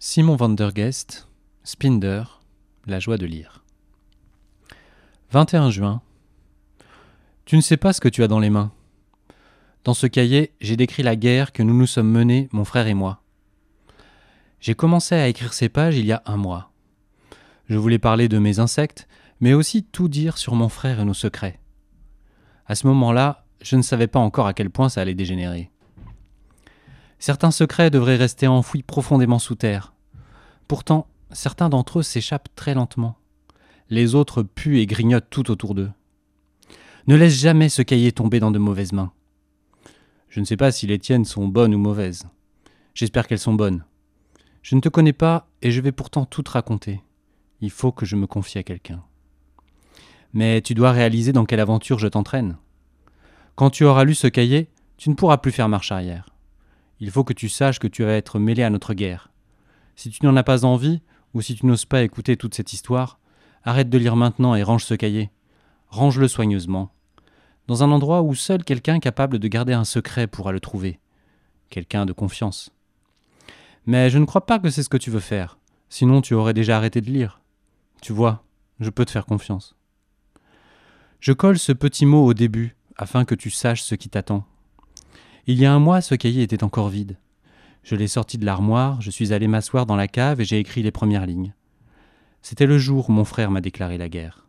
Simon van der Spinder, La joie de lire. 21 juin. Tu ne sais pas ce que tu as dans les mains. Dans ce cahier, j'ai décrit la guerre que nous nous sommes menée, mon frère et moi. J'ai commencé à écrire ces pages il y a un mois. Je voulais parler de mes insectes, mais aussi tout dire sur mon frère et nos secrets. À ce moment-là, je ne savais pas encore à quel point ça allait dégénérer. Certains secrets devraient rester enfouis profondément sous terre. Pourtant, certains d'entre eux s'échappent très lentement. Les autres puent et grignotent tout autour d'eux. Ne laisse jamais ce cahier tomber dans de mauvaises mains. Je ne sais pas si les tiennes sont bonnes ou mauvaises. J'espère qu'elles sont bonnes. Je ne te connais pas et je vais pourtant tout te raconter. Il faut que je me confie à quelqu'un. Mais tu dois réaliser dans quelle aventure je t'entraîne. Quand tu auras lu ce cahier, tu ne pourras plus faire marche arrière. Il faut que tu saches que tu vas être mêlé à notre guerre. Si tu n'en as pas envie, ou si tu n'oses pas écouter toute cette histoire, arrête de lire maintenant et range ce cahier. Range-le soigneusement. Dans un endroit où seul quelqu'un capable de garder un secret pourra le trouver. Quelqu'un de confiance. Mais je ne crois pas que c'est ce que tu veux faire. Sinon tu aurais déjà arrêté de lire. Tu vois, je peux te faire confiance. Je colle ce petit mot au début, afin que tu saches ce qui t'attend. Il y a un mois, ce cahier était encore vide. Je l'ai sorti de l'armoire, je suis allé m'asseoir dans la cave et j'ai écrit les premières lignes. C'était le jour où mon frère m'a déclaré la guerre.